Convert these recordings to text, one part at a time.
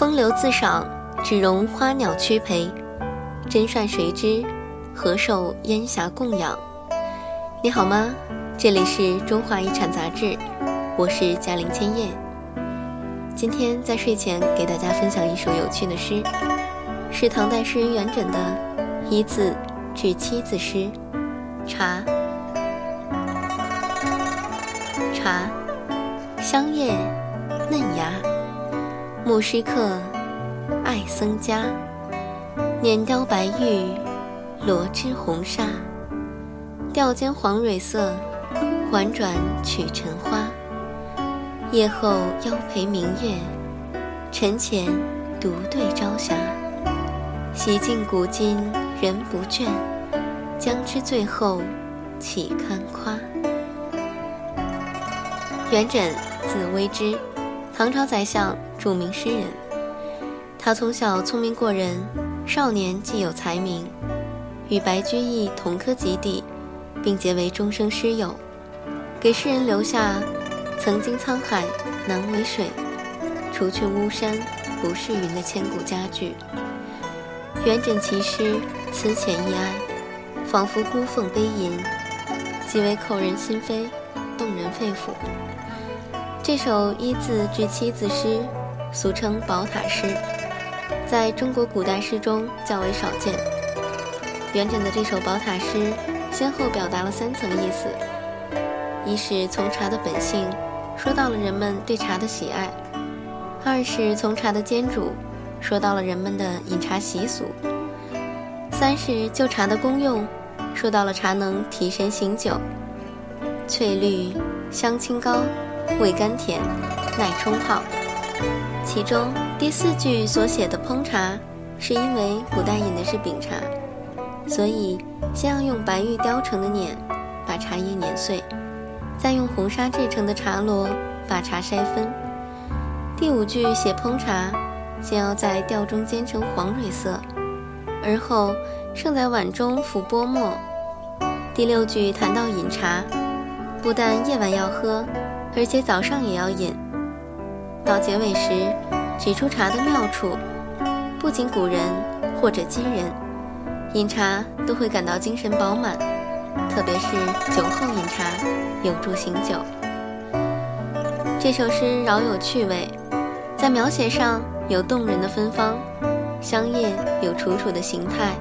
风流自赏，只容花鸟屈陪。真善谁知，何受烟霞供养？你好吗？这里是中华遗产杂志，我是嘉玲千叶。今天在睡前给大家分享一首有趣的诗，是唐代诗人元稹的一字至七字诗《茶》。茶，香叶嫩芽，牧师客，爱僧家。碾雕白玉，罗织红纱。调间黄蕊色，婉转曲尘花。夜后邀陪明月，晨前独对朝霞。洗尽古今人不倦，将知最后岂堪夸？元稹，字微之，唐朝宰相，著名诗人。他从小聪明过人，少年既有才名，与白居易同科及第，并结为终生师友，给世人留下“曾经沧海难为水，除却巫山不是云”的千古佳句。元稹其诗词浅意哀，仿佛孤凤悲吟，极为扣人心扉，动人肺腑。这首一字至七字诗，俗称宝塔诗，在中国古代诗中较为少见。元稹的这首宝塔诗，先后表达了三层意思：一是从茶的本性，说到了人们对茶的喜爱；二是从茶的煎煮，说到了人们的饮茶习俗；三是就茶的功用，说到了茶能提神醒酒，翠绿，香清高。味甘甜，耐冲泡。其中第四句所写的烹茶，是因为古代饮的是饼茶，所以先要用白玉雕成的碾把茶叶碾碎，再用红纱制成的茶箩把茶筛分。第五句写烹茶，先要在吊中煎成黄蕊色，而后盛在碗中浮拨末。第六句谈到饮茶，不但夜晚要喝。而且早上也要饮。到结尾时，指出茶的妙处，不仅古人或者今人饮茶都会感到精神饱满，特别是酒后饮茶有助醒酒。这首诗饶有趣味，在描写上有动人的芬芳，香叶有楚楚的形态，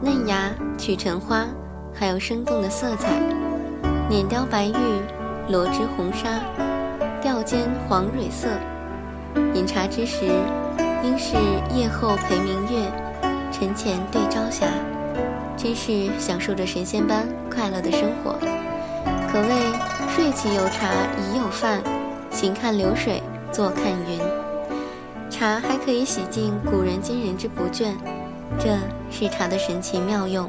嫩芽曲尘花，还有生动的色彩，碾雕白玉。罗织红纱，吊间黄蕊色。饮茶之时，应是夜后陪明月，晨前对朝霞，真是享受着神仙般快乐的生活。可谓睡起有茶，已有饭；行看流水，坐看云。茶还可以洗尽古人今人之不倦，这是茶的神奇妙用。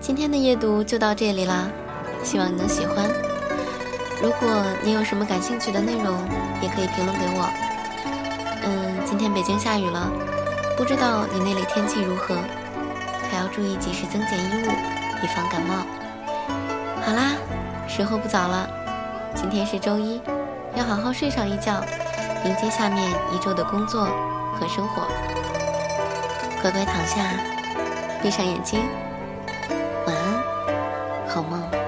今天的夜读就到这里啦，希望你能喜欢。如果你有什么感兴趣的内容也可以评论给我。嗯今天北京下雨了不知道你那里天气如何还要注意及时增减衣物以防感冒。好啦时候不早了今天是周一要好好睡上一觉迎接下面一周的工作和生活。乖乖躺下闭上眼睛晚安好梦。